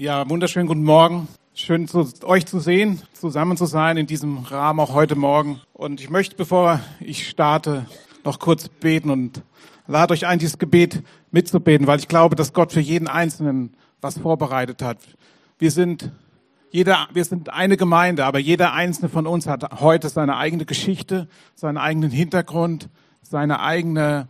Ja, wunderschönen guten Morgen. Schön, zu, euch zu sehen, zusammen zu sein in diesem Rahmen auch heute Morgen. Und ich möchte, bevor ich starte, noch kurz beten und lade euch ein, dieses Gebet mitzubeten, weil ich glaube, dass Gott für jeden Einzelnen was vorbereitet hat. Wir sind jeder, wir sind eine Gemeinde, aber jeder einzelne von uns hat heute seine eigene Geschichte, seinen eigenen Hintergrund, seine eigene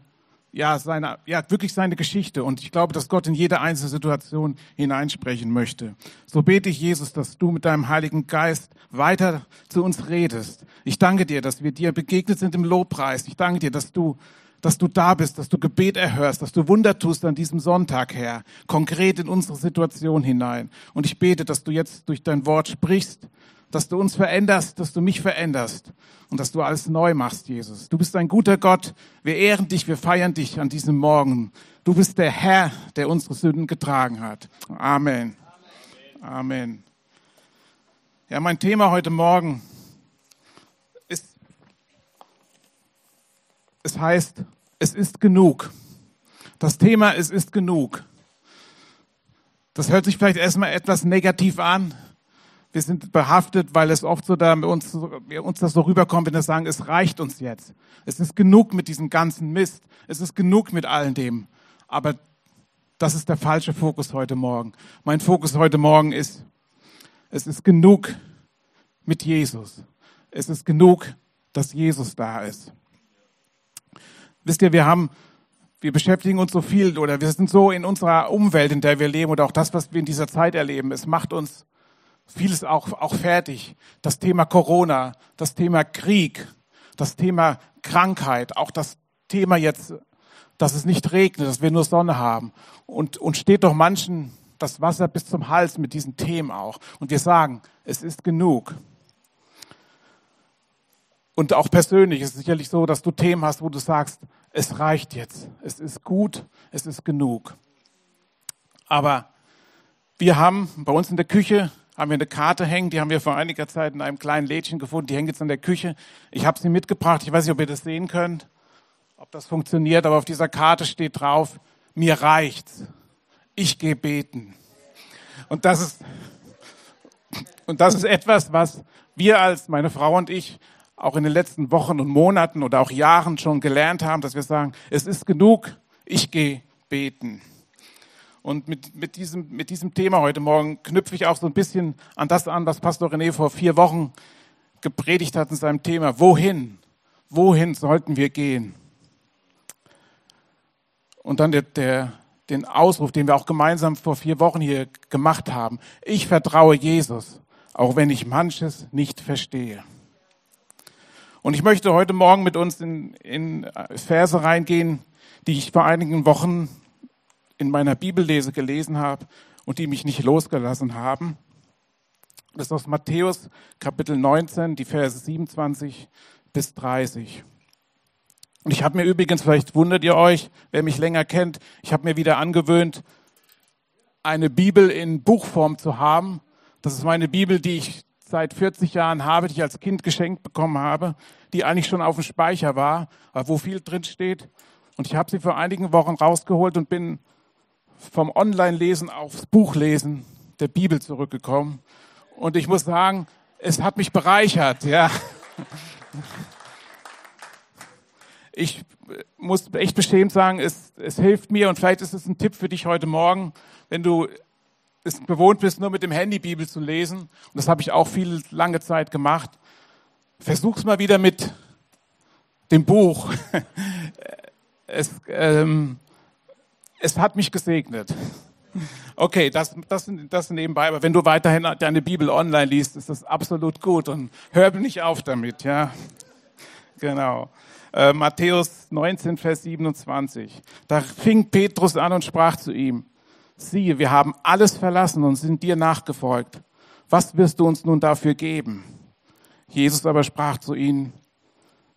ja, seine, ja, wirklich seine Geschichte. Und ich glaube, dass Gott in jede einzelne Situation hineinsprechen möchte. So bete ich, Jesus, dass du mit deinem Heiligen Geist weiter zu uns redest. Ich danke dir, dass wir dir begegnet sind im Lobpreis. Ich danke dir, dass du, dass du da bist, dass du Gebet erhörst, dass du Wunder tust an diesem Sonntag, Herr, konkret in unsere Situation hinein. Und ich bete, dass du jetzt durch dein Wort sprichst, dass du uns veränderst, dass du mich veränderst und dass du alles neu machst, Jesus. Du bist ein guter Gott. Wir ehren dich, wir feiern dich an diesem Morgen. Du bist der Herr, der unsere Sünden getragen hat. Amen. Amen. Ja, mein Thema heute Morgen ist, es heißt, es ist genug. Das Thema, es ist genug. Das hört sich vielleicht erstmal etwas negativ an, wir sind behaftet, weil es oft so da uns, uns das so rüberkommt, wenn wir sagen, es reicht uns jetzt. Es ist genug mit diesem ganzen Mist. Es ist genug mit all dem. Aber das ist der falsche Fokus heute Morgen. Mein Fokus heute Morgen ist, es ist genug mit Jesus. Es ist genug, dass Jesus da ist. Wisst ihr, wir haben, wir beschäftigen uns so viel oder wir sind so in unserer Umwelt, in der wir leben oder auch das, was wir in dieser Zeit erleben. Es macht uns vieles auch, auch fertig. Das Thema Corona, das Thema Krieg, das Thema Krankheit, auch das Thema jetzt, dass es nicht regnet, dass wir nur Sonne haben. Und, und steht doch manchen das Wasser bis zum Hals mit diesen Themen auch. Und wir sagen, es ist genug. Und auch persönlich ist es sicherlich so, dass du Themen hast, wo du sagst, es reicht jetzt, es ist gut, es ist genug. Aber wir haben bei uns in der Küche haben wir eine Karte hängen, die haben wir vor einiger Zeit in einem kleinen Lädchen gefunden, die hängt jetzt in der Küche. Ich habe sie mitgebracht, ich weiß nicht, ob ihr das sehen könnt, ob das funktioniert, aber auf dieser Karte steht drauf, mir reicht's, ich gehe beten. Und das ist, und das ist etwas, was wir als meine Frau und ich auch in den letzten Wochen und Monaten oder auch Jahren schon gelernt haben, dass wir sagen, es ist genug, ich gehe beten. Und mit, mit, diesem, mit diesem Thema heute Morgen knüpfe ich auch so ein bisschen an das an, was Pastor René vor vier Wochen gepredigt hat in seinem Thema. Wohin? Wohin sollten wir gehen? Und dann der, der, den Ausruf, den wir auch gemeinsam vor vier Wochen hier gemacht haben. Ich vertraue Jesus, auch wenn ich manches nicht verstehe. Und ich möchte heute Morgen mit uns in, in Verse reingehen, die ich vor einigen Wochen in meiner Bibellese gelesen habe und die mich nicht losgelassen haben. Das ist aus Matthäus Kapitel 19, die Verse 27 bis 30. Und ich habe mir übrigens, vielleicht wundert ihr euch, wer mich länger kennt, ich habe mir wieder angewöhnt, eine Bibel in Buchform zu haben. Das ist meine Bibel, die ich seit 40 Jahren habe, die ich als Kind geschenkt bekommen habe, die eigentlich schon auf dem Speicher war, wo viel drin steht. Und ich habe sie vor einigen Wochen rausgeholt und bin vom Online-Lesen aufs Buchlesen der Bibel zurückgekommen. Und ich muss sagen, es hat mich bereichert, ja. Ich muss echt beschämt sagen, es, es hilft mir und vielleicht ist es ein Tipp für dich heute Morgen, wenn du es bewohnt bist, nur mit dem Handy Bibel zu lesen. Und das habe ich auch viel lange Zeit gemacht. Versuch's mal wieder mit dem Buch. Es, ähm, es hat mich gesegnet. Okay, das, das, das nebenbei, aber wenn du weiterhin deine Bibel online liest, ist das absolut gut und hör nicht auf damit, ja. Genau. Äh, Matthäus 19, Vers 27. Da fing Petrus an und sprach zu ihm, siehe, wir haben alles verlassen und sind dir nachgefolgt. Was wirst du uns nun dafür geben? Jesus aber sprach zu ihnen,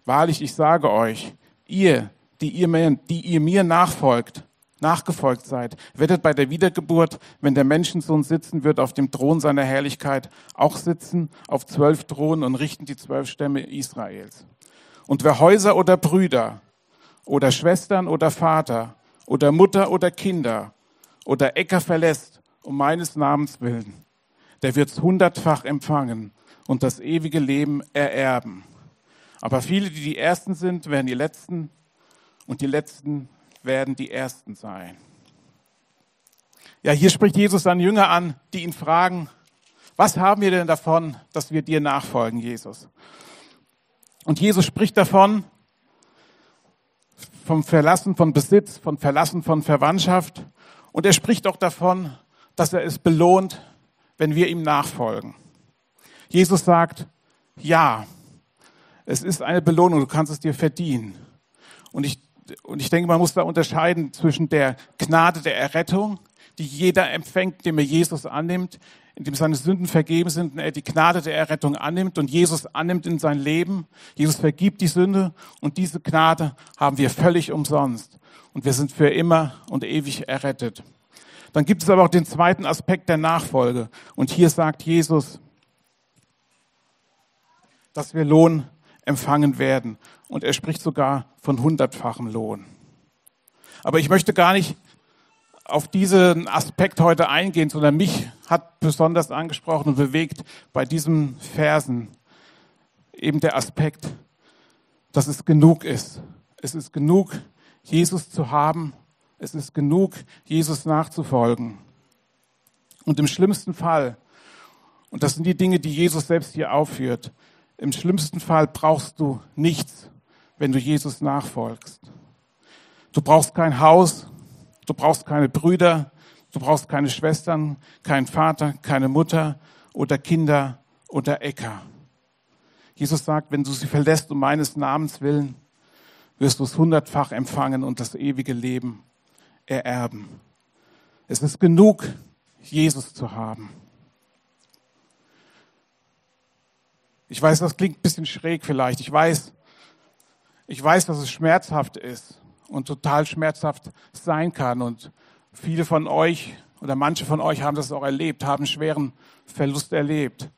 wahrlich, ich sage euch, ihr, die ihr mir, die ihr mir nachfolgt, nachgefolgt seid, werdet bei der Wiedergeburt, wenn der Menschensohn sitzen wird auf dem Thron seiner Herrlichkeit, auch sitzen auf zwölf Thronen und richten die zwölf Stämme Israels. Und wer Häuser oder Brüder oder Schwestern oder Vater oder Mutter oder Kinder oder Äcker verlässt um meines Namens willen, der wird's hundertfach empfangen und das ewige Leben ererben. Aber viele, die die Ersten sind, werden die Letzten und die Letzten werden die Ersten sein. Ja, hier spricht Jesus seine Jünger an, die ihn fragen, was haben wir denn davon, dass wir dir nachfolgen, Jesus? Und Jesus spricht davon, vom Verlassen von Besitz, von Verlassen von Verwandtschaft. Und er spricht auch davon, dass er es belohnt, wenn wir ihm nachfolgen. Jesus sagt, ja, es ist eine Belohnung, du kannst es dir verdienen. Und ich, und ich denke, man muss da unterscheiden zwischen der Gnade der Errettung, die jeder empfängt, dem er Jesus annimmt, in dem seine Sünden vergeben sind und er die Gnade der Errettung annimmt und Jesus annimmt in sein Leben. Jesus vergibt die Sünde und diese Gnade haben wir völlig umsonst. Und wir sind für immer und ewig errettet. Dann gibt es aber auch den zweiten Aspekt der Nachfolge. Und hier sagt Jesus, dass wir Lohn empfangen werden. Und er spricht sogar von hundertfachem Lohn. Aber ich möchte gar nicht auf diesen Aspekt heute eingehen, sondern mich hat besonders angesprochen und bewegt bei diesen Versen eben der Aspekt, dass es genug ist. Es ist genug, Jesus zu haben. Es ist genug, Jesus nachzufolgen. Und im schlimmsten Fall, und das sind die Dinge, die Jesus selbst hier aufführt, im schlimmsten Fall brauchst du nichts, wenn du Jesus nachfolgst. Du brauchst kein Haus, du brauchst keine Brüder, du brauchst keine Schwestern, keinen Vater, keine Mutter oder Kinder oder Äcker. Jesus sagt, wenn du sie verlässt um meines Namens willen, wirst du es hundertfach empfangen und das ewige Leben ererben. Es ist genug, Jesus zu haben. Ich weiß, das klingt ein bisschen schräg vielleicht. Ich weiß, ich weiß, dass es schmerzhaft ist und total schmerzhaft sein kann. Und viele von euch oder manche von euch haben das auch erlebt, haben schweren Verlust erlebt.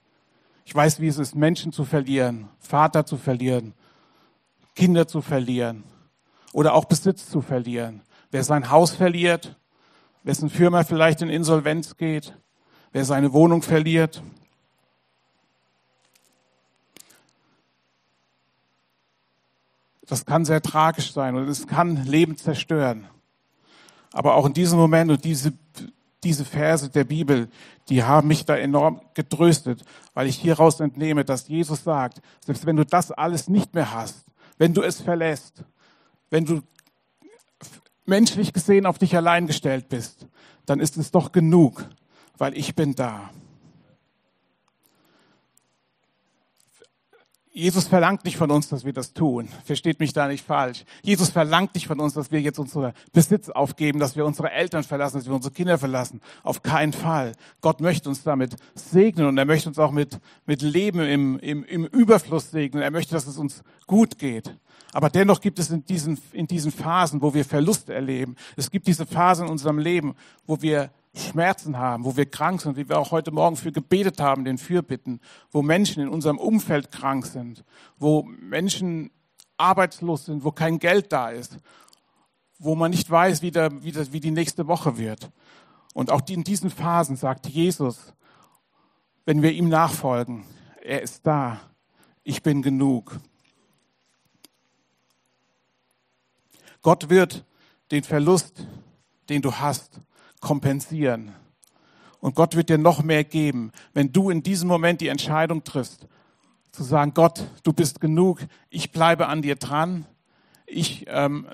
Ich weiß, wie es ist, Menschen zu verlieren, Vater zu verlieren, Kinder zu verlieren oder auch Besitz zu verlieren. Wer sein Haus verliert, wessen Firma vielleicht in Insolvenz geht, wer seine Wohnung verliert, das kann sehr tragisch sein und es kann Leben zerstören. Aber auch in diesem Moment und diese, diese Verse der Bibel, die haben mich da enorm getröstet, weil ich hieraus entnehme, dass Jesus sagt, selbst wenn du das alles nicht mehr hast, wenn du es verlässt, wenn du menschlich gesehen auf dich allein gestellt bist, dann ist es doch genug, weil ich bin da. Jesus verlangt nicht von uns, dass wir das tun. Versteht mich da nicht falsch. Jesus verlangt nicht von uns, dass wir jetzt unseren Besitz aufgeben, dass wir unsere Eltern verlassen, dass wir unsere Kinder verlassen. Auf keinen Fall. Gott möchte uns damit segnen und er möchte uns auch mit, mit Leben im, im, im Überfluss segnen. Er möchte, dass es uns gut geht. Aber dennoch gibt es in diesen, in diesen Phasen, wo wir Verlust erleben, es gibt diese Phasen in unserem Leben, wo wir Schmerzen haben, wo wir krank sind, wie wir auch heute Morgen für gebetet haben, den Fürbitten, wo Menschen in unserem Umfeld krank sind, wo Menschen arbeitslos sind, wo kein Geld da ist, wo man nicht weiß, wie, der, wie, das, wie die nächste Woche wird. Und auch in diesen Phasen sagt Jesus, wenn wir ihm nachfolgen, er ist da, ich bin genug. Gott wird den Verlust, den du hast, kompensieren. Und Gott wird dir noch mehr geben, wenn du in diesem Moment die Entscheidung triffst, zu sagen, Gott, du bist genug, ich bleibe an dir dran, ich ähm,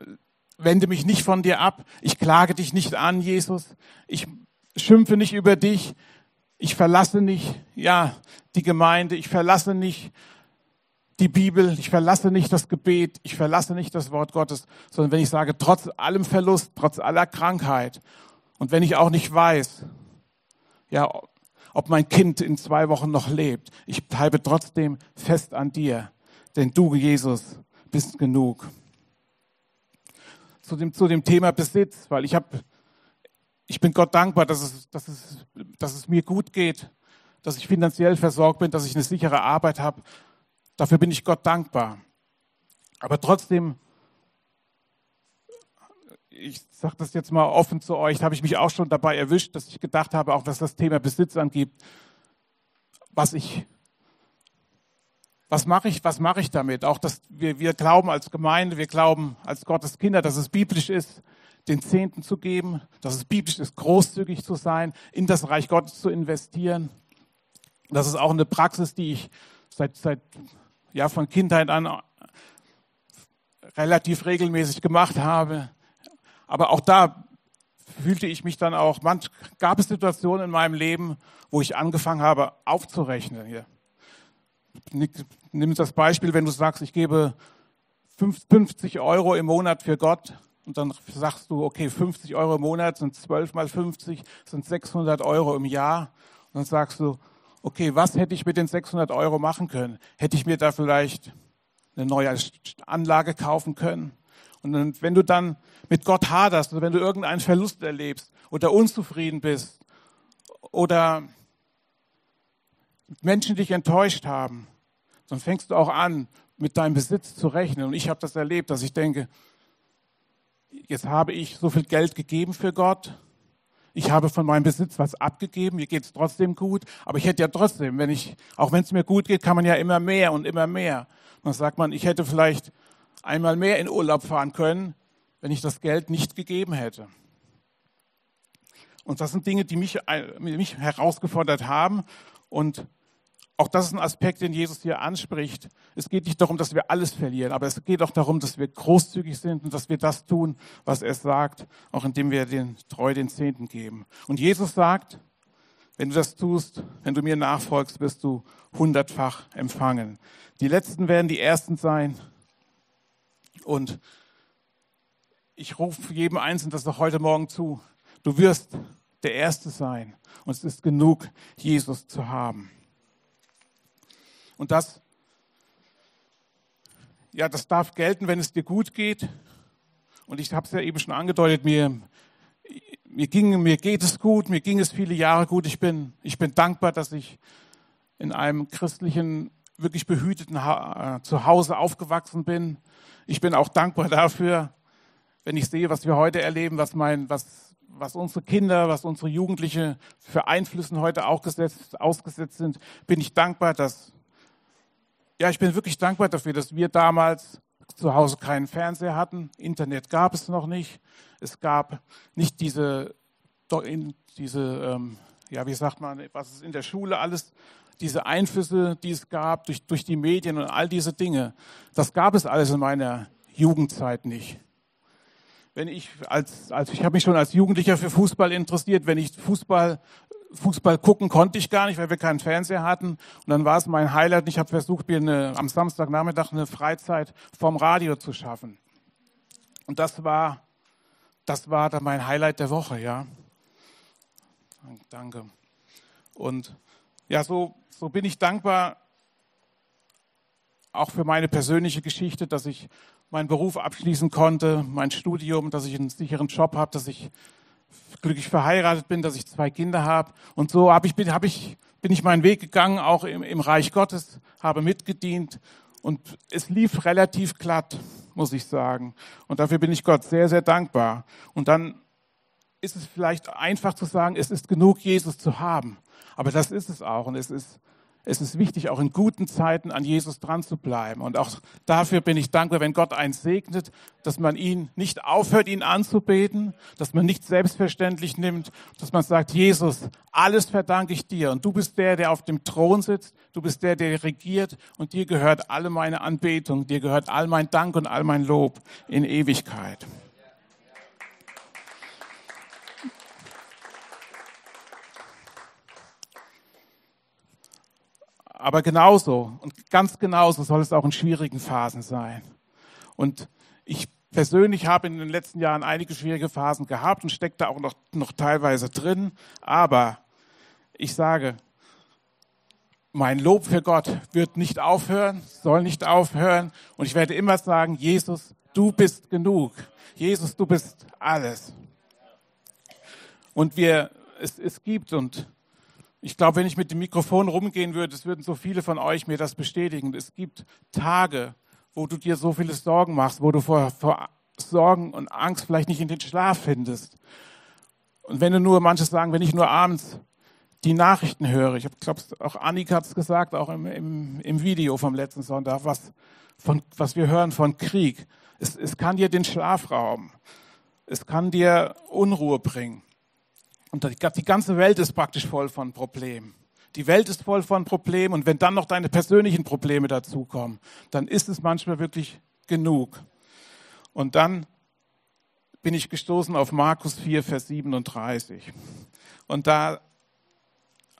wende mich nicht von dir ab, ich klage dich nicht an, Jesus, ich schimpfe nicht über dich, ich verlasse nicht, ja, die Gemeinde, ich verlasse nicht die Bibel, ich verlasse nicht das Gebet, ich verlasse nicht das Wort Gottes, sondern wenn ich sage, trotz allem Verlust, trotz aller Krankheit und wenn ich auch nicht weiß, ja, ob mein Kind in zwei Wochen noch lebt, ich bleibe trotzdem fest an dir, denn du, Jesus, bist genug. Zu dem, zu dem Thema Besitz, weil ich habe, ich bin Gott dankbar, dass es, dass, es, dass es mir gut geht, dass ich finanziell versorgt bin, dass ich eine sichere Arbeit habe. Dafür bin ich Gott dankbar. Aber trotzdem ich sage das jetzt mal offen zu euch, habe ich mich auch schon dabei erwischt, dass ich gedacht habe, auch was das Thema Besitz angeht, was ich, was mache ich, was mache ich damit? Auch dass wir, wir glauben als Gemeinde, wir glauben als Gottes Kinder, dass es biblisch ist, den Zehnten zu geben, dass es biblisch ist, großzügig zu sein, in das Reich Gottes zu investieren. Das ist auch eine Praxis, die ich seit, seit ja, von Kindheit an relativ regelmäßig gemacht habe. Aber auch da fühlte ich mich dann auch, manch gab es Situationen in meinem Leben, wo ich angefangen habe aufzurechnen. Hier. Nimm das Beispiel, wenn du sagst, ich gebe 50 Euro im Monat für Gott und dann sagst du, okay, 50 Euro im Monat sind 12 mal 50, sind 600 Euro im Jahr. Und dann sagst du, okay, was hätte ich mit den 600 Euro machen können? Hätte ich mir da vielleicht eine neue Anlage kaufen können? Und wenn du dann mit Gott haderst oder wenn du irgendeinen Verlust erlebst oder unzufrieden bist oder Menschen dich enttäuscht haben, dann fängst du auch an, mit deinem Besitz zu rechnen. Und ich habe das erlebt, dass ich denke, jetzt habe ich so viel Geld gegeben für Gott, ich habe von meinem Besitz was abgegeben, mir geht es trotzdem gut, aber ich hätte ja trotzdem, wenn ich, auch wenn es mir gut geht, kann man ja immer mehr und immer mehr. dann sagt man, ich hätte vielleicht einmal mehr in Urlaub fahren können, wenn ich das Geld nicht gegeben hätte. Und das sind Dinge, die mich, mich herausgefordert haben. Und auch das ist ein Aspekt, den Jesus hier anspricht. Es geht nicht darum, dass wir alles verlieren, aber es geht auch darum, dass wir großzügig sind und dass wir das tun, was er sagt, auch indem wir den treu den Zehnten geben. Und Jesus sagt, wenn du das tust, wenn du mir nachfolgst, wirst du hundertfach empfangen. Die Letzten werden die Ersten sein. Und ich rufe jedem Einzelnen das doch heute Morgen zu. Du wirst der Erste sein. Und es ist genug, Jesus zu haben. Und das, ja, das darf gelten, wenn es dir gut geht. Und ich habe es ja eben schon angedeutet, mir, mir, ging, mir geht es gut, mir ging es viele Jahre gut. Ich bin, ich bin dankbar, dass ich in einem christlichen, wirklich behüteten ha äh, Zuhause aufgewachsen bin. Ich bin auch dankbar dafür, wenn ich sehe, was wir heute erleben, was mein, was, was unsere Kinder, was unsere Jugendliche für Einflüssen heute auch gesetzt, ausgesetzt sind, bin ich dankbar, dass ja, ich bin wirklich dankbar dafür, dass wir damals zu Hause keinen Fernseher hatten. Internet gab es noch nicht. Es gab nicht diese, diese ähm, ja, wie sagt man, was es in der Schule alles, diese Einflüsse, die es gab durch, durch die Medien und all diese Dinge. Das gab es alles in meiner Jugendzeit nicht. Wenn ich als, als ich habe mich schon als Jugendlicher für Fußball interessiert, wenn ich Fußball Fußball gucken konnte ich gar nicht, weil wir keinen Fernseher hatten. Und dann war es mein Highlight. Ich habe versucht, mir eine, am Samstagnachmittag eine Freizeit vom Radio zu schaffen. Und das war, das war dann mein Highlight der Woche, ja. Danke. Und ja, so, so bin ich dankbar auch für meine persönliche Geschichte, dass ich meinen Beruf abschließen konnte, mein Studium, dass ich einen sicheren Job habe, dass ich glücklich verheiratet bin, dass ich zwei Kinder habe. Und so hab ich, bin, hab ich, bin ich meinen Weg gegangen, auch im, im Reich Gottes, habe mitgedient. Und es lief relativ glatt, muss ich sagen. Und dafür bin ich Gott sehr, sehr dankbar. Und dann ist es vielleicht einfach zu sagen, es ist genug, Jesus zu haben. Aber das ist es auch. Und es ist es ist wichtig, auch in guten Zeiten an Jesus dran zu bleiben. Und auch dafür bin ich dankbar, wenn Gott einen segnet, dass man ihn nicht aufhört, ihn anzubeten, dass man nicht selbstverständlich nimmt, dass man sagt, Jesus, alles verdanke ich dir. Und du bist der, der auf dem Thron sitzt. Du bist der, der regiert. Und dir gehört alle meine Anbetung. Dir gehört all mein Dank und all mein Lob in Ewigkeit. Aber genauso und ganz genauso soll es auch in schwierigen Phasen sein. Und ich persönlich habe in den letzten Jahren einige schwierige Phasen gehabt und stecke da auch noch, noch teilweise drin. Aber ich sage, mein Lob für Gott wird nicht aufhören, soll nicht aufhören. Und ich werde immer sagen, Jesus, du bist genug. Jesus, du bist alles. Und wir, es, es gibt und ich glaube, wenn ich mit dem Mikrofon rumgehen würde, es würden so viele von euch mir das bestätigen. Es gibt Tage, wo du dir so viele Sorgen machst, wo du vor, vor Sorgen und Angst vielleicht nicht in den Schlaf findest. Und wenn du nur, manche sagen, wenn ich nur abends die Nachrichten höre, ich glaube, auch Annika hat es gesagt, auch im, im, im Video vom letzten Sonntag, was, von, was wir hören von Krieg. Es, es kann dir den Schlaf rauben. Es kann dir Unruhe bringen. Und die ganze Welt ist praktisch voll von Problemen. Die Welt ist voll von Problemen und wenn dann noch deine persönlichen Probleme dazukommen, dann ist es manchmal wirklich genug. Und dann bin ich gestoßen auf Markus 4, Vers 37. Und da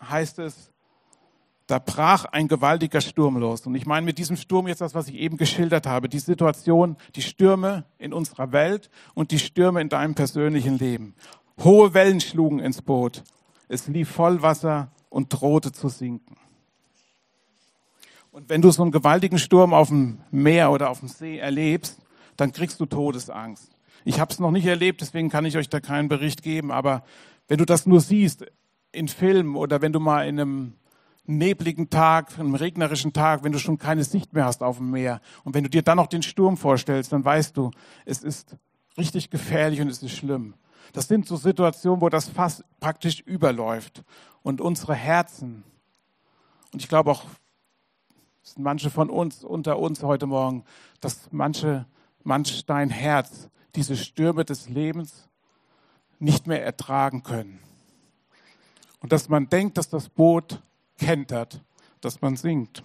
heißt es, da brach ein gewaltiger Sturm los. Und ich meine mit diesem Sturm jetzt das, was ich eben geschildert habe, die Situation, die Stürme in unserer Welt und die Stürme in deinem persönlichen Leben. Hohe Wellen schlugen ins Boot. Es lief voll Wasser und drohte zu sinken. Und wenn du so einen gewaltigen Sturm auf dem Meer oder auf dem See erlebst, dann kriegst du Todesangst. Ich habe es noch nicht erlebt, deswegen kann ich euch da keinen Bericht geben, aber wenn du das nur siehst in Filmen oder wenn du mal in einem nebligen Tag, einem regnerischen Tag, wenn du schon keine Sicht mehr hast auf dem Meer und wenn du dir dann noch den Sturm vorstellst, dann weißt du, es ist richtig gefährlich und es ist schlimm. Das sind so Situationen, wo das Fass praktisch überläuft und unsere Herzen, und ich glaube auch, es sind manche von uns unter uns heute Morgen, dass manche, manch dein Herz diese Stürme des Lebens nicht mehr ertragen können. Und dass man denkt, dass das Boot kentert, dass man sinkt.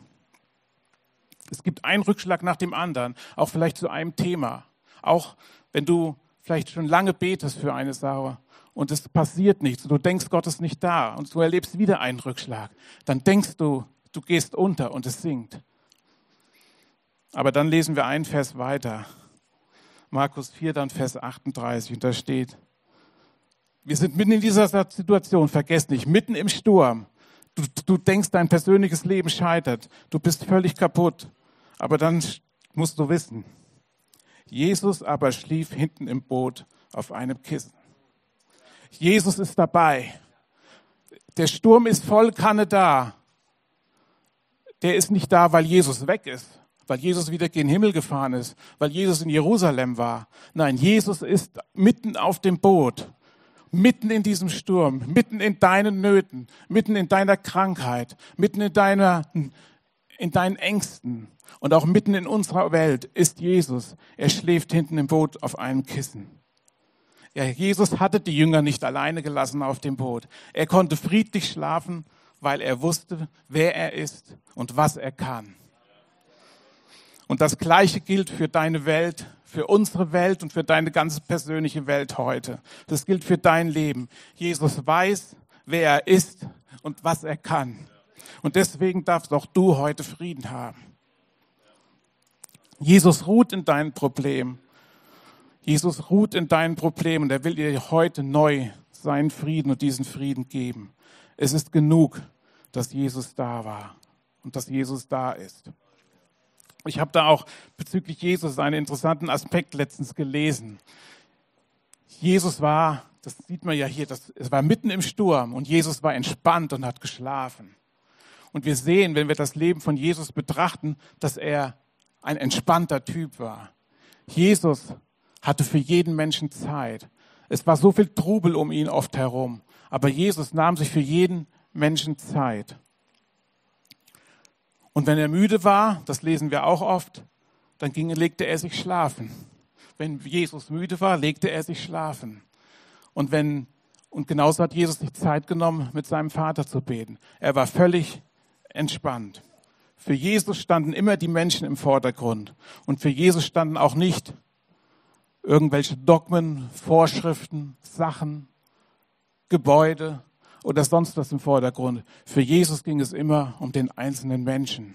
Es gibt einen Rückschlag nach dem anderen, auch vielleicht zu einem Thema. Auch wenn du vielleicht schon lange betest für eine Sache und es passiert nichts du denkst, Gott ist nicht da und du erlebst wieder einen Rückschlag, dann denkst du, du gehst unter und es sinkt. Aber dann lesen wir einen Vers weiter. Markus 4, dann Vers 38, und da steht, wir sind mitten in dieser Situation, vergesst nicht, mitten im Sturm. Du, du denkst, dein persönliches Leben scheitert, du bist völlig kaputt. Aber dann musst du wissen, Jesus aber schlief hinten im Boot auf einem Kissen. Jesus ist dabei. Der Sturm ist voll Kanne da. Der ist nicht da, weil Jesus weg ist, weil Jesus wieder gen Himmel gefahren ist, weil Jesus in Jerusalem war. Nein, Jesus ist mitten auf dem Boot, mitten in diesem Sturm, mitten in deinen Nöten, mitten in deiner Krankheit, mitten in deiner, in deinen Ängsten und auch mitten in unserer Welt ist Jesus. Er schläft hinten im Boot auf einem Kissen. Ja, Jesus hatte die Jünger nicht alleine gelassen auf dem Boot. Er konnte friedlich schlafen, weil er wusste, wer er ist und was er kann. Und das Gleiche gilt für deine Welt, für unsere Welt und für deine ganz persönliche Welt heute. Das gilt für dein Leben. Jesus weiß, wer er ist und was er kann. Und deswegen darfst auch du heute Frieden haben. Jesus ruht in deinen Problemen. Jesus ruht in deinen Problemen und er will dir heute neu seinen Frieden und diesen Frieden geben. Es ist genug, dass Jesus da war und dass Jesus da ist. Ich habe da auch bezüglich Jesus einen interessanten Aspekt letztens gelesen. Jesus war, das sieht man ja hier, das, es war mitten im Sturm und Jesus war entspannt und hat geschlafen. Und wir sehen, wenn wir das Leben von Jesus betrachten, dass er ein entspannter Typ war. Jesus hatte für jeden Menschen Zeit. Es war so viel Trubel um ihn oft herum. Aber Jesus nahm sich für jeden Menschen Zeit. Und wenn er müde war, das lesen wir auch oft, dann ging, legte er sich schlafen. Wenn Jesus müde war, legte er sich schlafen. Und wenn, und genauso hat Jesus sich Zeit genommen, mit seinem Vater zu beten. Er war völlig entspannt. Für Jesus standen immer die Menschen im Vordergrund. Und für Jesus standen auch nicht irgendwelche Dogmen, Vorschriften, Sachen, Gebäude oder sonst was im Vordergrund. Für Jesus ging es immer um den einzelnen Menschen.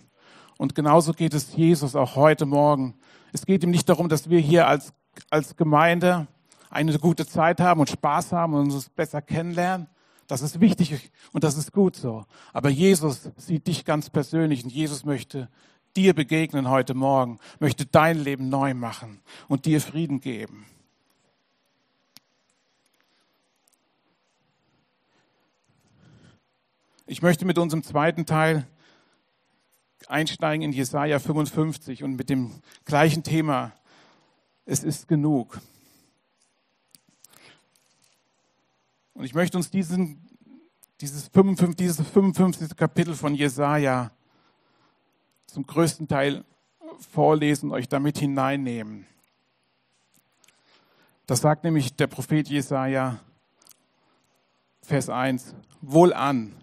Und genauso geht es Jesus auch heute Morgen. Es geht ihm nicht darum, dass wir hier als, als Gemeinde eine gute Zeit haben und Spaß haben und uns besser kennenlernen. Das ist wichtig und das ist gut so. Aber Jesus sieht dich ganz persönlich und Jesus möchte dir begegnen heute Morgen, möchte dein Leben neu machen und dir Frieden geben. Ich möchte mit unserem zweiten Teil einsteigen in Jesaja 55 und mit dem gleichen Thema es ist genug. Und ich möchte uns diesen, dieses, 55, dieses 55. Kapitel von Jesaja zum größten Teil vorlesen, euch damit hineinnehmen. Das sagt nämlich der Prophet Jesaja, Vers 1. Wohlan,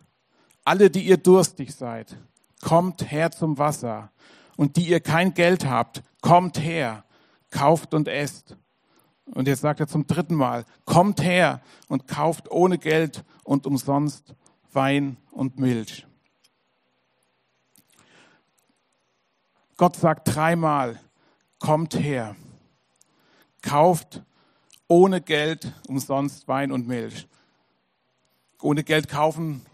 alle, die ihr durstig seid, kommt her zum Wasser. Und die ihr kein Geld habt, kommt her, kauft und esst. Und jetzt sagt er zum dritten Mal, kommt her und kauft ohne Geld und umsonst Wein und Milch. Gott sagt dreimal, kommt her, kauft ohne Geld umsonst Wein und Milch. Ohne Geld kaufen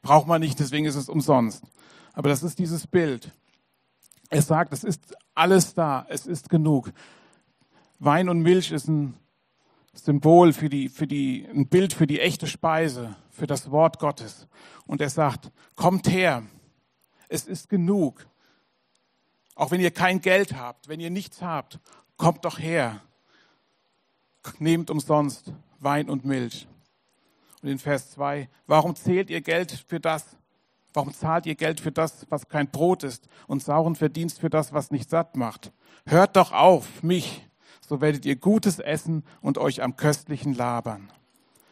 braucht man nicht, deswegen ist es umsonst. Aber das ist dieses Bild. Er sagt, es ist alles da, es ist genug. Wein und Milch ist ein Symbol für die, für die, ein Bild für die echte Speise, für das Wort Gottes. Und er sagt, kommt her, es ist genug. Auch wenn ihr kein Geld habt, wenn ihr nichts habt, kommt doch her. Nehmt umsonst Wein und Milch. Und in Vers 2, warum zählt ihr Geld für das? Warum zahlt ihr Geld für das, was kein Brot ist und sauren Verdienst für das, was nicht satt macht? Hört doch auf, mich, so werdet ihr Gutes essen und euch am Köstlichen labern.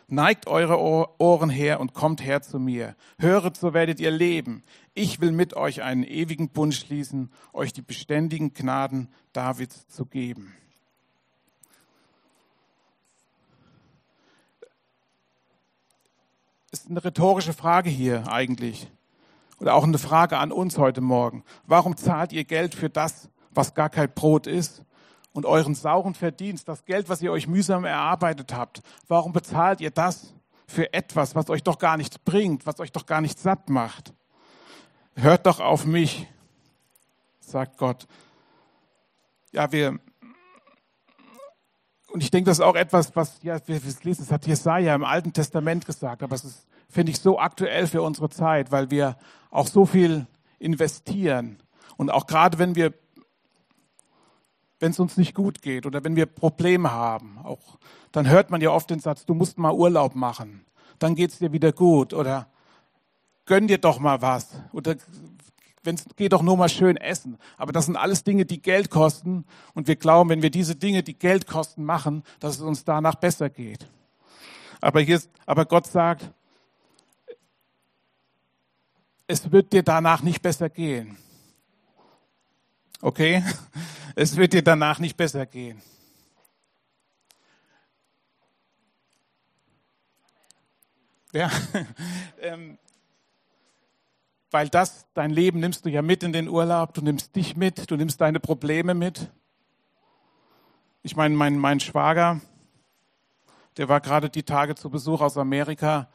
Neigt eure Ohren her und kommt her zu mir. Höret, so werdet ihr leben. Ich will mit euch einen ewigen Bund schließen, euch die beständigen Gnaden Davids zu geben. Ist eine rhetorische Frage hier eigentlich. Oder auch eine Frage an uns heute Morgen. Warum zahlt ihr Geld für das, was gar kein Brot ist? Und euren sauren Verdienst, das Geld, was ihr euch mühsam erarbeitet habt, warum bezahlt ihr das für etwas, was euch doch gar nichts bringt, was euch doch gar nicht satt macht? Hört doch auf mich, sagt Gott. Ja, wir, und ich denke, das ist auch etwas, was, ja, wir, wir lesen, das hat Jesaja im Alten Testament gesagt, aber es ist, finde ich, so aktuell für unsere Zeit, weil wir auch so viel investieren. Und auch gerade wenn wir wenn es uns nicht gut geht oder wenn wir Probleme haben. Auch, dann hört man ja oft den Satz, du musst mal Urlaub machen, dann geht es dir wieder gut oder gönn dir doch mal was oder wenn es geht doch nur mal schön essen. Aber das sind alles Dinge, die Geld kosten und wir glauben, wenn wir diese Dinge, die Geld kosten, machen, dass es uns danach besser geht. Aber hier ist, aber Gott sagt, es wird dir danach nicht besser gehen. Okay? Es wird dir danach nicht besser gehen. Ja, ähm, weil das, dein Leben nimmst du ja mit in den Urlaub, du nimmst dich mit, du nimmst deine Probleme mit. Ich meine, mein, mein Schwager, der war gerade die Tage zu Besuch aus Amerika,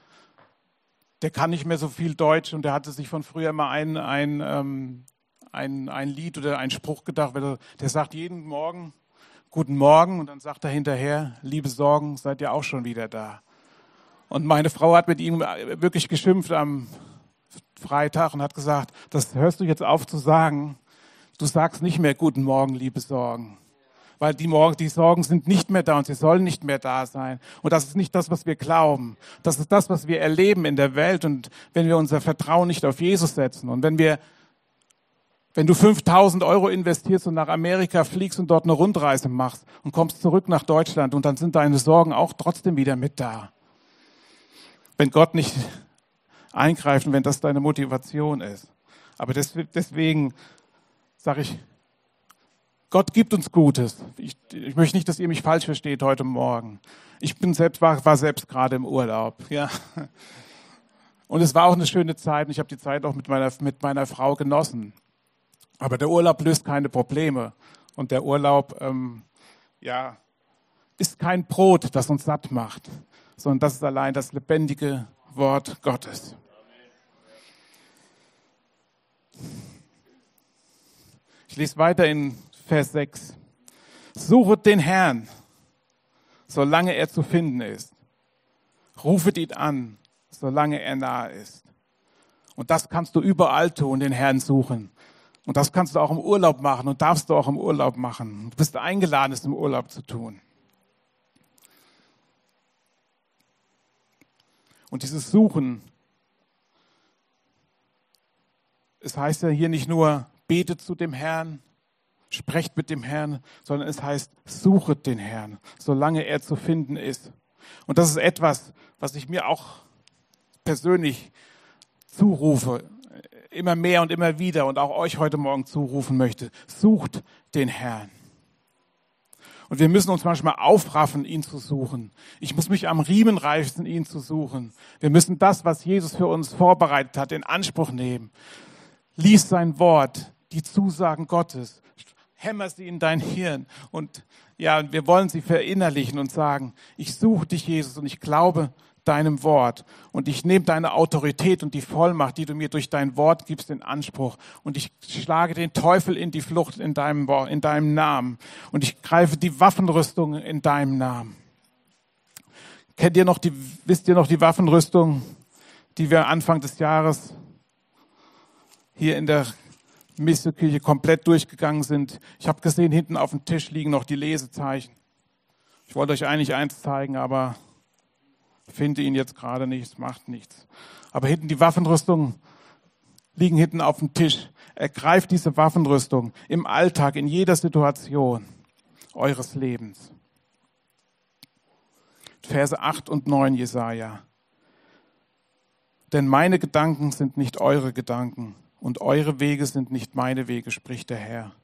der kann nicht mehr so viel Deutsch und der hatte sich von früher immer ein, ein ähm, ein, ein Lied oder ein Spruch gedacht, der sagt jeden Morgen Guten Morgen und dann sagt er hinterher, liebe Sorgen, seid ihr auch schon wieder da. Und meine Frau hat mit ihm wirklich geschimpft am Freitag und hat gesagt, das hörst du jetzt auf zu sagen. Du sagst nicht mehr Guten Morgen, liebe Sorgen. Weil die, Morgen, die Sorgen sind nicht mehr da und sie sollen nicht mehr da sein. Und das ist nicht das, was wir glauben. Das ist das, was wir erleben in der Welt. Und wenn wir unser Vertrauen nicht auf Jesus setzen und wenn wir wenn du 5000 Euro investierst und nach Amerika fliegst und dort eine Rundreise machst und kommst zurück nach Deutschland und dann sind deine Sorgen auch trotzdem wieder mit da. Wenn Gott nicht eingreift und wenn das deine Motivation ist. Aber deswegen sage ich, Gott gibt uns Gutes. Ich, ich, möchte nicht, dass ihr mich falsch versteht heute Morgen. Ich bin selbst, war, war selbst gerade im Urlaub. Ja. Und es war auch eine schöne Zeit und ich habe die Zeit auch mit meiner, mit meiner Frau genossen. Aber der Urlaub löst keine Probleme. Und der Urlaub, ähm, ja, ist kein Brot, das uns satt macht, sondern das ist allein das lebendige Wort Gottes. Ich lese weiter in Vers 6. Suchet den Herrn, solange er zu finden ist. Rufet ihn an, solange er nahe ist. Und das kannst du überall tun, den Herrn suchen Und das kannst du auch im Urlaub machen und darfst du auch im Urlaub machen. Du bist eingeladen, es im Urlaub zu tun. Und dieses Suchen, es heißt ja hier nicht nur, betet zu dem Herrn, sprecht mit dem Herrn, sondern es heißt, suchet den Herrn, solange er zu finden ist. Und das ist etwas, was ich mir auch persönlich zurufe, immer mehr und immer wieder und auch euch heute Morgen zurufen möchte. Sucht den Herrn. Und wir müssen uns manchmal aufraffen, ihn zu suchen. Ich muss mich am Riemen reißen, ihn zu suchen. Wir müssen das, was Jesus für uns vorbereitet hat, in Anspruch nehmen. Lies sein Wort, die Zusagen Gottes. Hämmer sie in dein Hirn. Und ja, wir wollen sie verinnerlichen und sagen, ich suche dich, Jesus, und ich glaube, deinem Wort. Und ich nehme deine Autorität und die Vollmacht, die du mir durch dein Wort gibst, in Anspruch. Und ich schlage den Teufel in die Flucht in deinem, in deinem Namen. Und ich greife die Waffenrüstung in deinem Namen. Kennt ihr noch die, wisst ihr noch die Waffenrüstung, die wir Anfang des Jahres hier in der Missekirche komplett durchgegangen sind? Ich habe gesehen, hinten auf dem Tisch liegen noch die Lesezeichen. Ich wollte euch eigentlich eins zeigen, aber finde ihn jetzt gerade nicht, macht nichts. Aber hinten die Waffenrüstung liegen hinten auf dem Tisch. Ergreift diese Waffenrüstung im Alltag, in jeder Situation eures Lebens. Verse 8 und 9 Jesaja. Denn meine Gedanken sind nicht eure Gedanken und eure Wege sind nicht meine Wege, spricht der Herr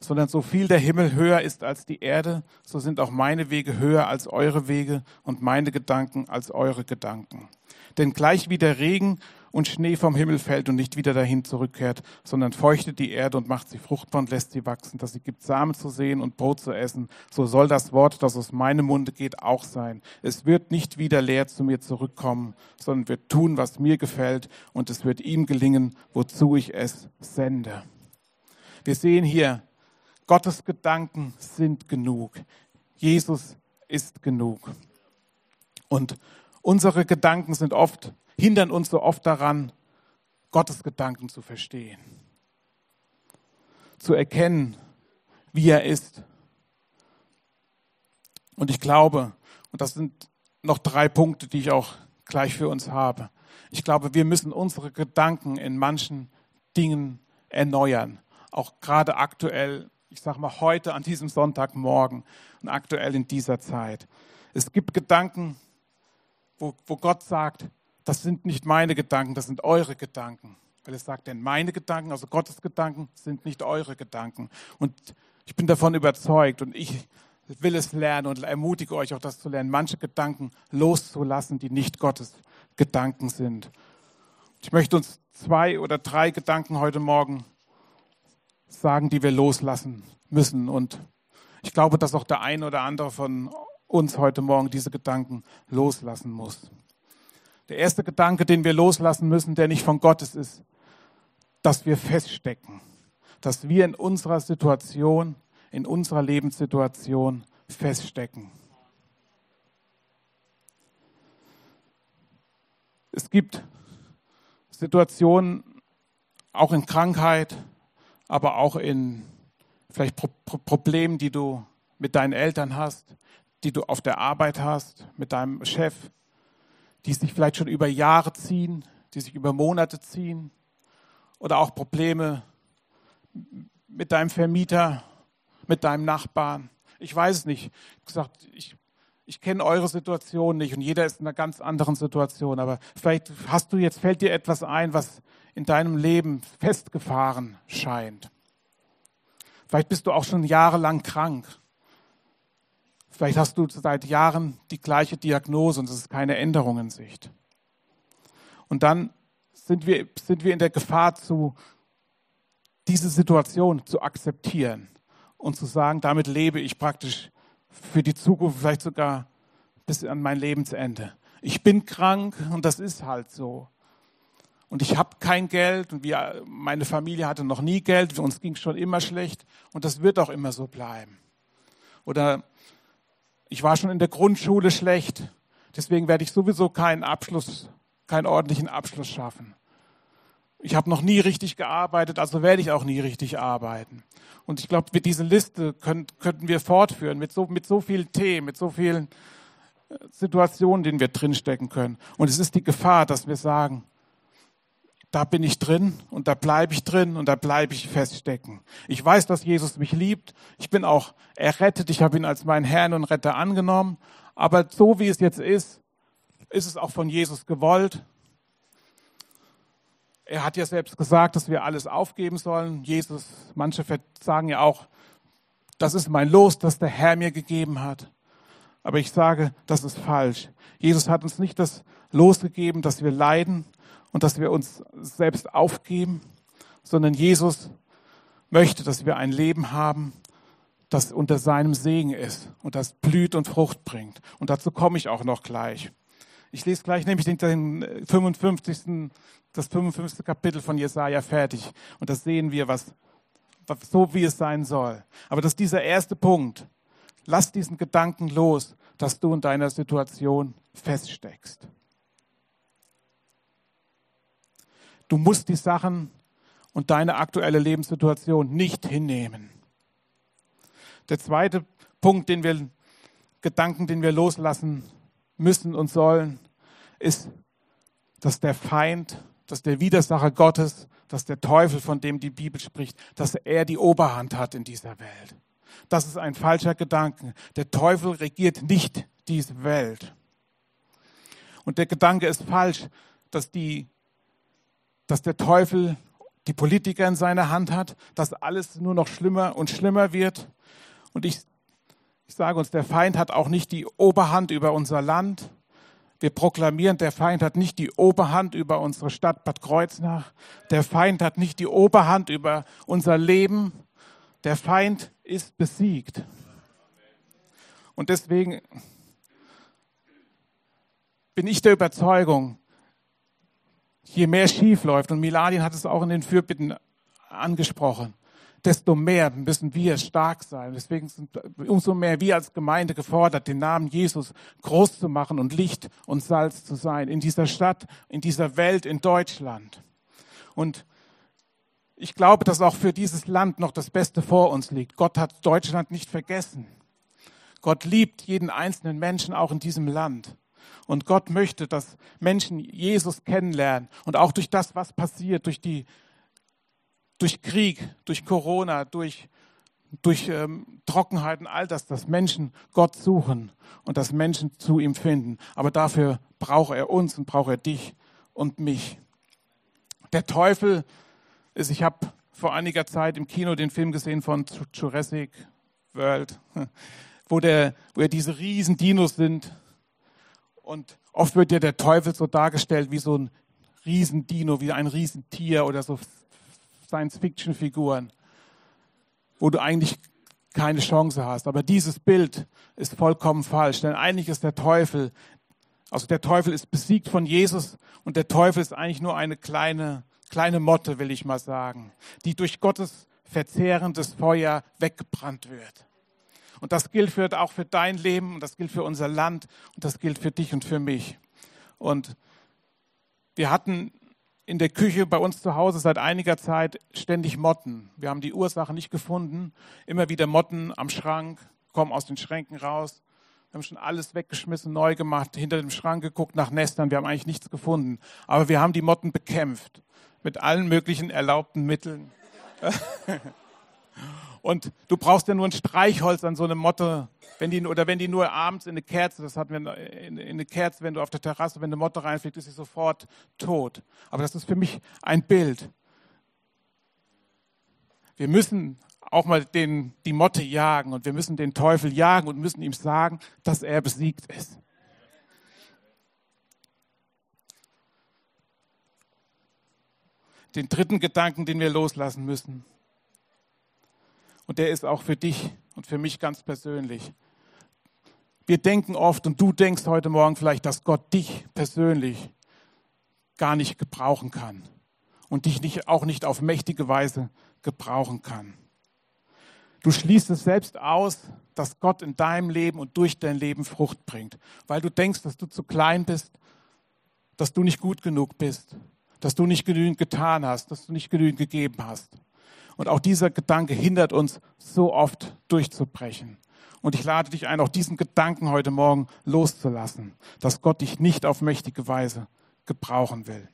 sondern so viel der Himmel höher ist als die Erde, so sind auch meine Wege höher als eure Wege und meine Gedanken als eure Gedanken. Denn gleich wie der Regen und Schnee vom Himmel fällt und nicht wieder dahin zurückkehrt, sondern feuchtet die Erde und macht sie fruchtbar und lässt sie wachsen, dass sie gibt Samen zu sehen und Brot zu essen, so soll das Wort, das aus meinem Munde geht, auch sein. Es wird nicht wieder leer zu mir zurückkommen, sondern wird tun, was mir gefällt, und es wird ihm gelingen, wozu ich es sende. Wir sehen hier Gottes Gedanken sind genug. Jesus ist genug. Und unsere Gedanken sind oft, hindern uns so oft daran, Gottes Gedanken zu verstehen. Zu erkennen, wie er ist. Und ich glaube, und das sind noch drei Punkte, die ich auch gleich für uns habe. Ich glaube, wir müssen unsere Gedanken in manchen Dingen erneuern. Auch gerade aktuell ich sage mal heute an diesem Sonntagmorgen und aktuell in dieser Zeit. Es gibt Gedanken, wo, wo Gott sagt, das sind nicht meine Gedanken, das sind eure Gedanken. Weil es sagt, denn meine Gedanken, also Gottes Gedanken, sind nicht eure Gedanken. Und ich bin davon überzeugt und ich will es lernen und ermutige euch auch das zu lernen, manche Gedanken loszulassen, die nicht Gottes Gedanken sind. Ich möchte uns zwei oder drei Gedanken heute Morgen sagen, die wir loslassen müssen. Und ich glaube, dass auch der eine oder andere von uns heute Morgen diese Gedanken loslassen muss. Der erste Gedanke, den wir loslassen müssen, der nicht von Gott ist, ist, dass wir feststecken, dass wir in unserer Situation, in unserer Lebenssituation feststecken. Es gibt Situationen, auch in Krankheit, aber auch in vielleicht Pro Pro Problemen, die du mit deinen Eltern hast, die du auf der Arbeit hast, mit deinem Chef, die sich vielleicht schon über Jahre ziehen, die sich über Monate ziehen, oder auch Probleme mit deinem Vermieter, mit deinem Nachbarn. Ich weiß es nicht. Ich gesagt, ich, ich kenne eure Situation nicht und jeder ist in einer ganz anderen Situation. Aber vielleicht hast du jetzt, fällt dir etwas ein, was in deinem Leben festgefahren scheint. Vielleicht bist du auch schon jahrelang krank. Vielleicht hast du seit Jahren die gleiche Diagnose und es ist keine Änderung in Sicht. Und dann sind wir, sind wir in der Gefahr, zu, diese Situation zu akzeptieren und zu sagen, damit lebe ich praktisch für die Zukunft, vielleicht sogar bis an mein Lebensende. Ich bin krank und das ist halt so und ich habe kein Geld und wir, meine Familie hatte noch nie Geld, uns ging schon immer schlecht und das wird auch immer so bleiben. Oder ich war schon in der Grundschule schlecht, deswegen werde ich sowieso keinen Abschluss, keinen ordentlichen Abschluss schaffen. ich habe noch nie richtig gearbeitet, also werde ich auch nie richtig arbeiten. Und ich glaube, mit dieser Liste können, könnten wir fortführen, mit so, mit so vielen Themen, mit so vielen äh, Situationen, denen wir drinstecken können. Und es ist die Gefahr, dass wir sagen, da bin ich drin und da bleibe ich drin und da bleibe ich feststecken. Ich weiß, dass Jesus mich liebt. Ich bin auch errettet. Ich habe ihn als meinen Herrn und Retter angenommen. Aber so wie es jetzt ist, ist es auch von Jesus gewollt. Er hat ja selbst gesagt, dass wir alles aufgeben sollen. Jesus, manche sagen ja auch, das ist mein Los, das der Herr mir gegeben hat. Aber ich sage, das ist falsch. Jesus hat uns nicht das Los gegeben, dass wir leiden und dass wir uns selbst aufgeben, sondern Jesus möchte, dass wir ein Leben haben, das unter seinem Segen ist und das blüht und Frucht bringt. Und dazu komme ich auch noch gleich. Ich lese gleich nämlich den 55. das 55. Kapitel von Jesaja fertig. Und das sehen wir, was, so wie es sein soll. Aber das ist dieser erste Punkt. Lass diesen Gedanken los, dass du in deiner Situation feststeckst. Du musst die Sachen und deine aktuelle Lebenssituation nicht hinnehmen. Der zweite Punkt, den wir, Gedanken, den wir loslassen müssen und sollen, ist, dass der Feind, dass der Widersacher Gottes, dass der Teufel, von dem die Bibel spricht, dass er die Oberhand hat in dieser Welt. Das ist ein falscher Gedanke. Der Teufel regiert nicht diese Welt. Und der Gedanke ist falsch, dass, die, dass der Teufel die Politiker in seiner Hand hat, dass alles nur noch schlimmer und schlimmer wird. Und ich, ich sage uns, der Feind hat auch nicht die Oberhand über unser Land. Wir proklamieren, der Feind hat nicht die Oberhand über unsere Stadt Bad Kreuznach. Der Feind hat nicht die Oberhand über unser Leben. Der Feind ist besiegt. Und deswegen bin ich der Überzeugung, je mehr schief läuft, und Miladin hat es auch in den Fürbitten angesprochen, desto mehr müssen wir stark sein. Deswegen sind umso mehr wir als Gemeinde gefordert, den Namen Jesus groß zu machen und Licht und Salz zu sein in dieser Stadt, in dieser Welt, in Deutschland. Und ich glaube, dass auch für dieses Land noch das Beste vor uns liegt. Gott hat Deutschland nicht vergessen. Gott liebt jeden einzelnen Menschen auch in diesem Land. Und Gott möchte, dass Menschen Jesus kennenlernen. Und auch durch das, was passiert, durch die durch Krieg, durch Corona, durch, durch ähm, Trockenheiten, all das, dass Menschen Gott suchen und dass Menschen zu ihm finden. Aber dafür braucht er uns und braucht er dich und mich. Der Teufel ist, ich habe vor einiger Zeit im Kino den Film gesehen von Jurassic World, wo, der, wo er diese riesen Dinos sind. Und oft wird ja der Teufel so dargestellt wie so ein Riesendino, wie ein Riesentier oder so Science-Fiction-Figuren, wo du eigentlich keine Chance hast. Aber dieses Bild ist vollkommen falsch, denn eigentlich ist der Teufel, also der Teufel ist besiegt von Jesus und der Teufel ist eigentlich nur eine kleine, kleine Motte, will ich mal sagen, die durch Gottes verzehrendes Feuer weggebrannt wird. Und das gilt für, auch für dein Leben und das gilt für unser Land und das gilt für dich und für mich. Und wir hatten in der Küche bei uns zu Hause seit einiger Zeit ständig Motten. Wir haben die Ursache nicht gefunden. Immer wieder Motten am Schrank, kommen aus den Schränken raus. Wir haben schon alles weggeschmissen, neu gemacht, hinter dem Schrank geguckt nach Nestern. Wir haben eigentlich nichts gefunden. Aber wir haben die Motten bekämpft mit allen möglichen erlaubten Mitteln. Und du brauchst ja nur ein Streichholz an so eine Motte, wenn die, oder wenn die nur abends in eine Kerze, das hatten wir in, in eine Kerze, wenn du auf der Terrasse, wenn eine Motte reinfliegt, ist sie sofort tot. Aber das ist für mich ein Bild. Wir müssen auch mal den, die Motte jagen und wir müssen den Teufel jagen und müssen ihm sagen, dass er besiegt ist. Den dritten Gedanken, den wir loslassen müssen, und der ist auch für dich und für mich ganz persönlich. Wir denken oft und du denkst heute Morgen vielleicht, dass Gott dich persönlich gar nicht gebrauchen kann und dich nicht, auch nicht auf mächtige Weise gebrauchen kann. Du schließt es selbst aus, dass Gott in deinem Leben und durch dein Leben Frucht bringt, weil du denkst, dass du zu klein bist, dass du nicht gut genug bist, dass du nicht genügend getan hast, dass du nicht genügend gegeben hast. Und auch dieser Gedanke hindert uns so oft durchzubrechen. Und ich lade dich ein, auch diesen Gedanken heute Morgen loszulassen, dass Gott dich nicht auf mächtige Weise gebrauchen will.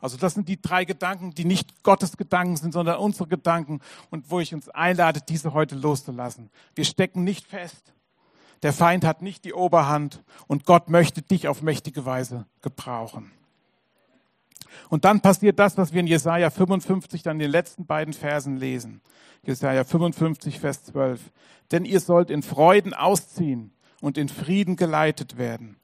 Also das sind die drei Gedanken, die nicht Gottes Gedanken sind, sondern unsere Gedanken und wo ich uns einlade, diese heute loszulassen. Wir stecken nicht fest. Der Feind hat nicht die Oberhand und Gott möchte dich auf mächtige Weise gebrauchen. Und dann passiert das, was wir in Jesaja 55 dann in den letzten beiden Versen lesen. Jesaja 55, Vers 12. Denn ihr sollt in Freuden ausziehen und in Frieden geleitet werden.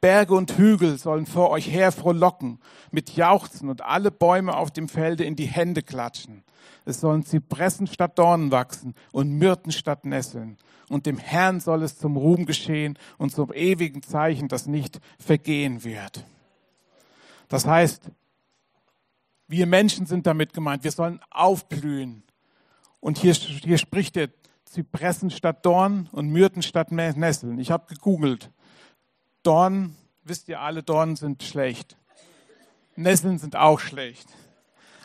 Berge und Hügel sollen vor euch her frohlocken, mit Jauchzen und alle Bäume auf dem Felde in die Hände klatschen. Es sollen Zypressen statt Dornen wachsen und Myrten statt Nesseln. Und dem Herrn soll es zum Ruhm geschehen und zum ewigen Zeichen, das nicht vergehen wird. Das heißt, wir Menschen sind damit gemeint. Wir sollen aufblühen. Und hier, hier spricht er Zypressen statt Dorn und Myrten statt Nesseln. Ich habe gegoogelt. Dornen, wisst ihr alle, Dornen sind schlecht. Nesseln sind auch schlecht.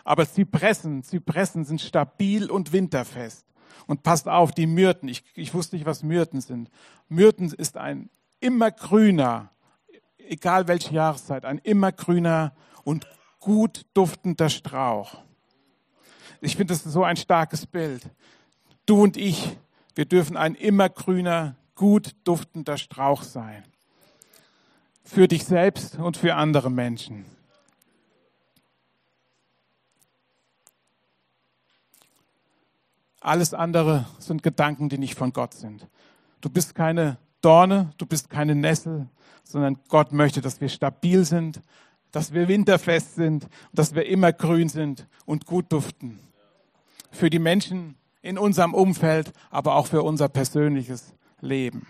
Aber Zypressen, Zypressen sind stabil und winterfest. Und passt auf, die Myrten, ich, ich wusste nicht, was Myrten sind. Myrten ist ein immergrüner, egal welche Jahreszeit, ein immergrüner und gut duftender Strauch. Ich finde, das so ein starkes Bild. Du und ich, wir dürfen ein immergrüner, gut duftender Strauch sein für dich selbst und für andere Menschen. Alles andere sind Gedanken, die nicht von Gott sind. Du bist keine Dorne, du bist keine Nessel, sondern Gott möchte, dass wir stabil sind, dass wir winterfest sind, dass wir immer grün sind und gut duften. Für die Menschen in unserem Umfeld, aber auch für unser persönliches Leben.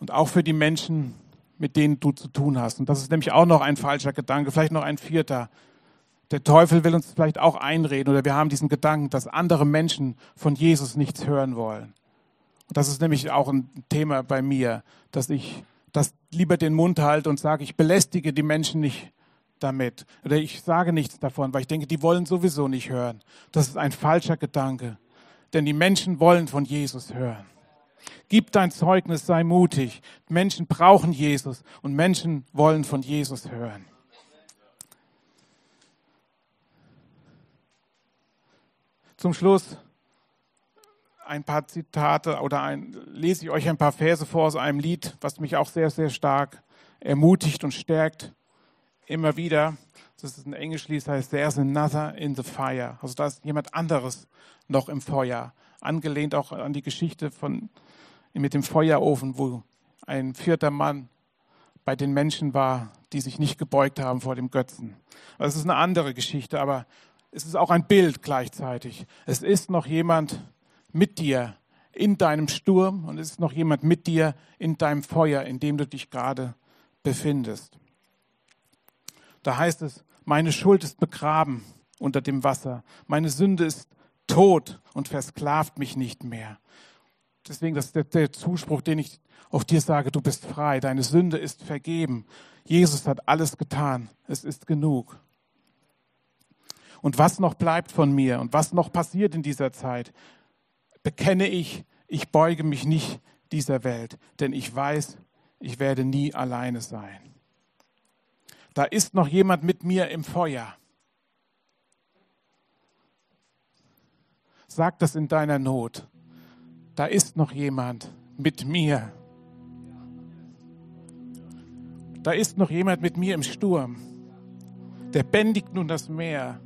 und auch für die Menschen, mit denen du zu tun hast. Und das ist nämlich auch noch ein falscher Gedanke, vielleicht noch ein vierter. Der Teufel will uns vielleicht auch einreden oder wir haben diesen Gedanken, dass andere Menschen von Jesus nichts hören wollen. Das ist nämlich auch ein Thema bei mir, dass ich das lieber den Mund halte und sage, ich belästige die Menschen nicht damit. Oder ich sage nichts davon, weil ich denke, die wollen sowieso nicht hören. Das ist ein falscher Gedanke. Denn die Menschen wollen von Jesus hören. Gib dein Zeugnis, sei mutig. Menschen brauchen Jesus und Menschen wollen von Jesus hören. Zum Schluss ein paar Zitate oder ein, lese ich euch ein paar Verse vor aus einem Lied, was mich auch sehr, sehr stark ermutigt und stärkt. Immer wieder. Das ist ein Englischlied, das heißt There's another in the fire. Also da ist jemand anderes noch im Feuer. Angelehnt auch an die Geschichte von mit dem Feuerofen, wo ein vierter Mann bei den Menschen war, die sich nicht gebeugt haben vor dem Götzen. Das ist eine andere Geschichte, aber es ist auch ein Bild gleichzeitig. Es ist noch jemand mit dir in deinem Sturm und es ist noch jemand mit dir in deinem Feuer, in dem du dich gerade befindest. Da heißt es, meine Schuld ist begraben unter dem Wasser, meine Sünde ist tot und versklavt mich nicht mehr. Deswegen, das ist der, der Zuspruch, den ich auf dir sage, du bist frei, deine Sünde ist vergeben. Jesus hat alles getan, es ist genug. Und was noch bleibt von mir und was noch passiert in dieser Zeit, bekenne ich, ich beuge mich nicht dieser Welt, denn ich weiß, ich werde nie alleine sein. Da ist noch jemand mit mir im Feuer. Sag das in deiner Not da ist noch jemand mit mir. Da ist noch jemand mit mir im Sturm. Der bändigt nun das Meer.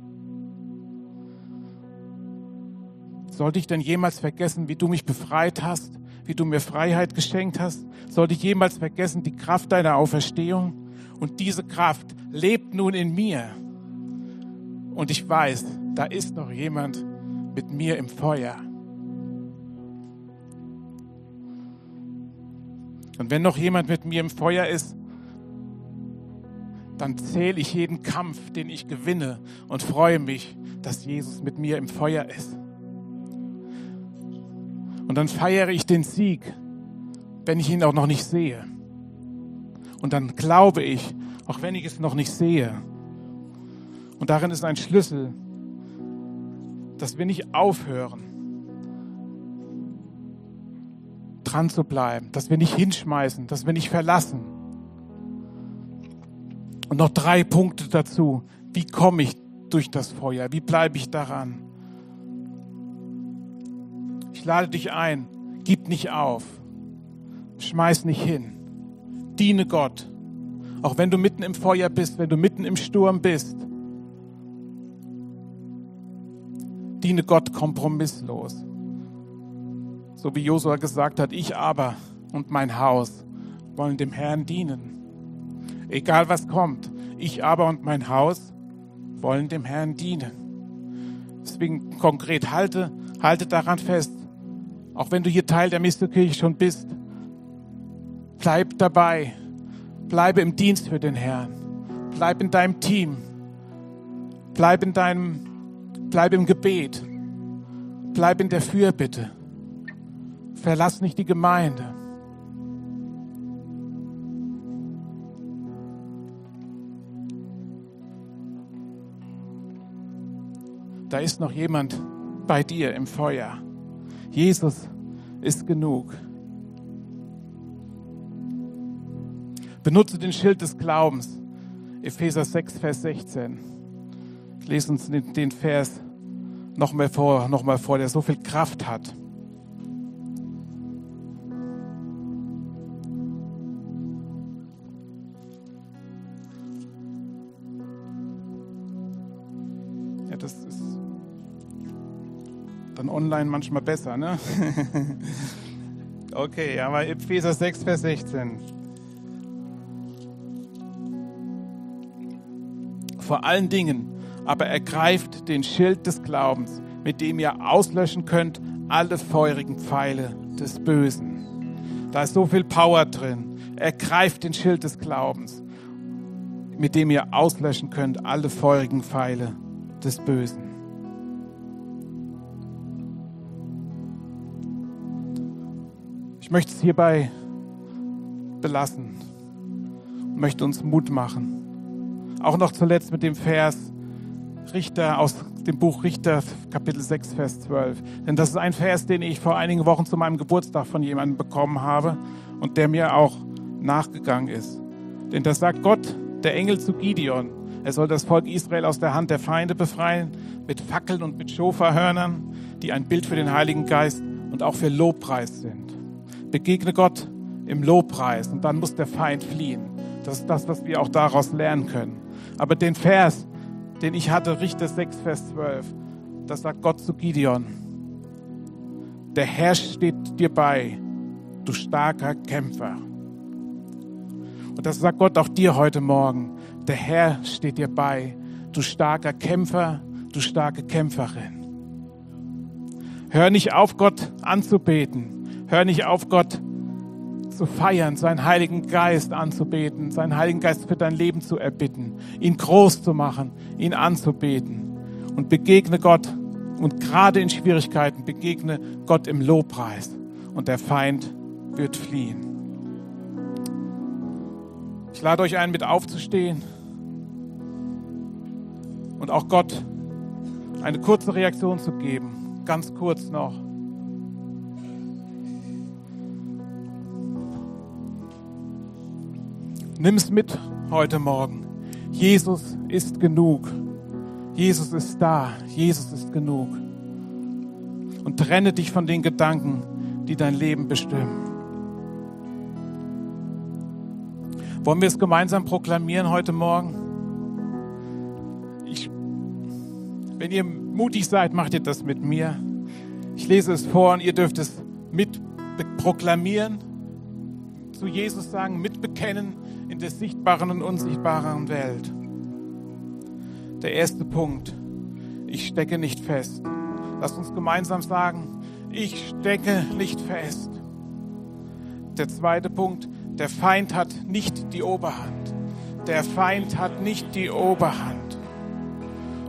Sollte ich denn jemals vergessen, wie du mich befreit hast, wie du mir Freiheit geschenkt hast? Sollte ich jemals vergessen die Kraft deiner Auferstehung? Und diese Kraft lebt nun in mir. Und ich weiß, da ist noch jemand mit mir im Feuer. Und wenn noch jemand mit mir im Feuer ist, dann zähle ich jeden Kampf, den ich gewinne und freue mich, dass Jesus mit mir im Feuer ist. Und dann feiere ich den Sieg wenn ich ihn auch noch nicht sehe. Und dann glaube ich, auch wenn ich es noch nicht sehe. Und darin ist ein Schlüssel, dass wir nicht aufhören, dran zu bleiben, dass wir nicht hinschmeißen, dass wir nicht verlassen. Und noch drei Punkte dazu. Wie komme ich durch das Feuer? Wie bleibe ich daran? Ich lade dich ein, gib nicht auf, schmeiß nicht hin, diene Gott, auch wenn du mitten im Feuer bist, wenn du mitten im Sturm bist. Diene Gott kompromisslos. So wie Josua gesagt hat, ich aber und mein Haus wollen dem Herrn dienen. Egal was kommt, ich aber und mein Haus wollen dem Herrn dienen. Deswegen konkret halte, halte daran fest. Auch wenn du hier Teil der Misterkirche schon bist, bleib dabei. Bleibe im Dienst für den Herrn. Bleib in deinem Team. Bleib in deinem, bleib im Gebet. Bleib in der Fürbitte. Verlass nicht die Gemeinde. Da ist noch jemand bei dir im Feuer. Jesus ist genug. Benutze den Schild des Glaubens. Epheser 6, Vers 16. Ich lese uns den Vers nochmal vor, noch vor, der so viel Kraft hat. Online manchmal besser, ne? okay, aber Epheser 6, Vers 16. vor allen Dingen aber ergreift den Schild des Glaubens, mit dem ihr auslöschen könnt alle feurigen Pfeile des Bösen. Da ist so viel Power drin. Ergreift den Schild des Glaubens, mit dem ihr auslöschen könnt alle feurigen Pfeile des Bösen. Möchte es hierbei belassen und möchte uns Mut machen. Auch noch zuletzt mit dem Vers Richter aus dem Buch Richter, Kapitel 6, Vers 12. Denn das ist ein Vers, den ich vor einigen Wochen zu meinem Geburtstag von jemandem bekommen habe und der mir auch nachgegangen ist. Denn das sagt Gott, der Engel zu Gideon. Er soll das Volk Israel aus der Hand der Feinde befreien, mit Fackeln und mit Schofahörnern, die ein Bild für den Heiligen Geist und auch für Lobpreis sind. Begegne Gott im Lobpreis und dann muss der Feind fliehen. Das ist das, was wir auch daraus lernen können. Aber den Vers, den ich hatte, Richter 6, Vers 12, das sagt Gott zu Gideon. Der Herr steht dir bei, du starker Kämpfer. Und das sagt Gott auch dir heute Morgen. Der Herr steht dir bei, du starker Kämpfer, du starke Kämpferin. Hör nicht auf, Gott anzubeten. Hör nicht auf, Gott zu feiern, seinen Heiligen Geist anzubeten, seinen Heiligen Geist für dein Leben zu erbitten, ihn groß zu machen, ihn anzubeten. Und begegne Gott und gerade in Schwierigkeiten begegne Gott im Lobpreis und der Feind wird fliehen. Ich lade euch ein, mit aufzustehen und auch Gott eine kurze Reaktion zu geben. Ganz kurz noch. Nimm es mit heute Morgen. Jesus ist genug. Jesus ist da. Jesus ist genug. Und trenne dich von den Gedanken, die dein Leben bestimmen. Wollen wir es gemeinsam proklamieren heute Morgen? Ich, wenn ihr mutig seid, macht ihr das mit mir. Ich lese es vor und ihr dürft es mit proklamieren, zu Jesus sagen, mitbekennen in der sichtbaren und unsichtbaren Welt. Der erste Punkt, ich stecke nicht fest. Lasst uns gemeinsam sagen, ich stecke nicht fest. Der zweite Punkt, der Feind hat nicht die Oberhand. Der Feind hat nicht die Oberhand.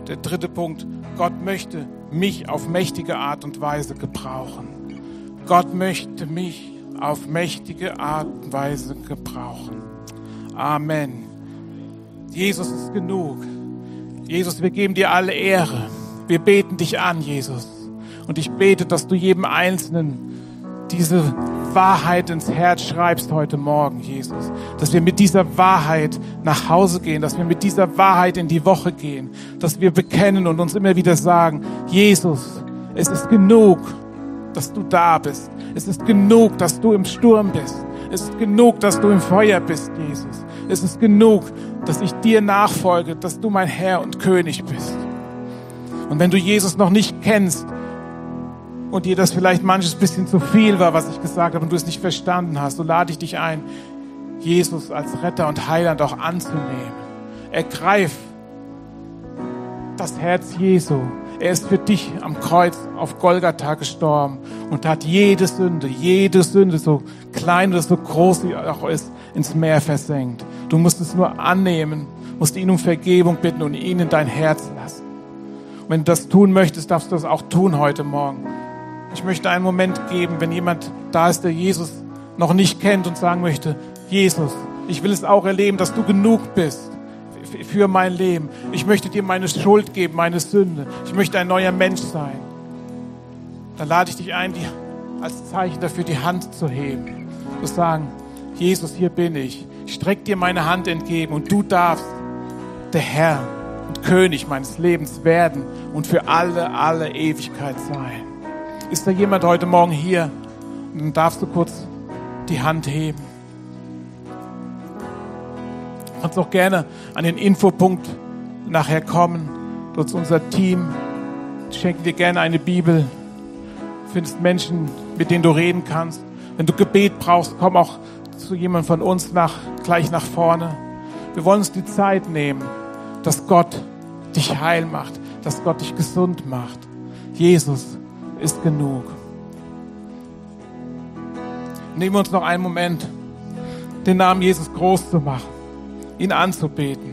Der dritte Punkt, Gott möchte mich auf mächtige Art und Weise gebrauchen. Gott möchte mich auf mächtige Art und Weise gebrauchen. Amen. Jesus ist genug. Jesus, wir geben dir alle Ehre. Wir beten dich an, Jesus. Und ich bete, dass du jedem Einzelnen diese Wahrheit ins Herz schreibst heute Morgen, Jesus. Dass wir mit dieser Wahrheit nach Hause gehen, dass wir mit dieser Wahrheit in die Woche gehen, dass wir bekennen und uns immer wieder sagen, Jesus, es ist genug, dass du da bist. Es ist genug, dass du im Sturm bist. Es ist genug, dass du im Feuer bist, Jesus. Es ist genug, dass ich dir nachfolge, dass du mein Herr und König bist. Und wenn du Jesus noch nicht kennst, und dir das vielleicht manches bisschen zu viel war, was ich gesagt habe und du es nicht verstanden hast, so lade ich dich ein, Jesus als Retter und Heiland auch anzunehmen. Ergreif das Herz Jesu. Er ist für dich am Kreuz auf Golgatha gestorben und hat jede Sünde, jede Sünde, so klein oder so groß sie auch ist, ins Meer versenkt. Du musst es nur annehmen, musst ihn um Vergebung bitten und ihn in dein Herz lassen. Und wenn du das tun möchtest, darfst du das auch tun heute Morgen. Ich möchte einen Moment geben, wenn jemand da ist, der Jesus noch nicht kennt und sagen möchte, Jesus, ich will es auch erleben, dass du genug bist für mein Leben. Ich möchte dir meine Schuld geben, meine Sünde. Ich möchte ein neuer Mensch sein. Dann lade ich dich ein, als Zeichen dafür die Hand zu heben. Zu sagen, Jesus, hier bin ich. Ich strecke dir meine Hand entgegen und du darfst der Herr und König meines Lebens werden und für alle, alle Ewigkeit sein. Ist da jemand heute Morgen hier? Dann darfst du kurz die Hand heben. Kannst auch gerne an den Infopunkt nachher kommen. Dort ist unser Team. Ich schenke dir gerne eine Bibel. Du findest Menschen, mit denen du reden kannst. Wenn du Gebet brauchst, komm auch zu jemandem von uns nach, gleich nach vorne. Wir wollen uns die Zeit nehmen, dass Gott dich heil macht, dass Gott dich gesund macht. Jesus, ist genug. Nehmen wir uns noch einen Moment, den Namen Jesus groß zu machen, ihn anzubeten.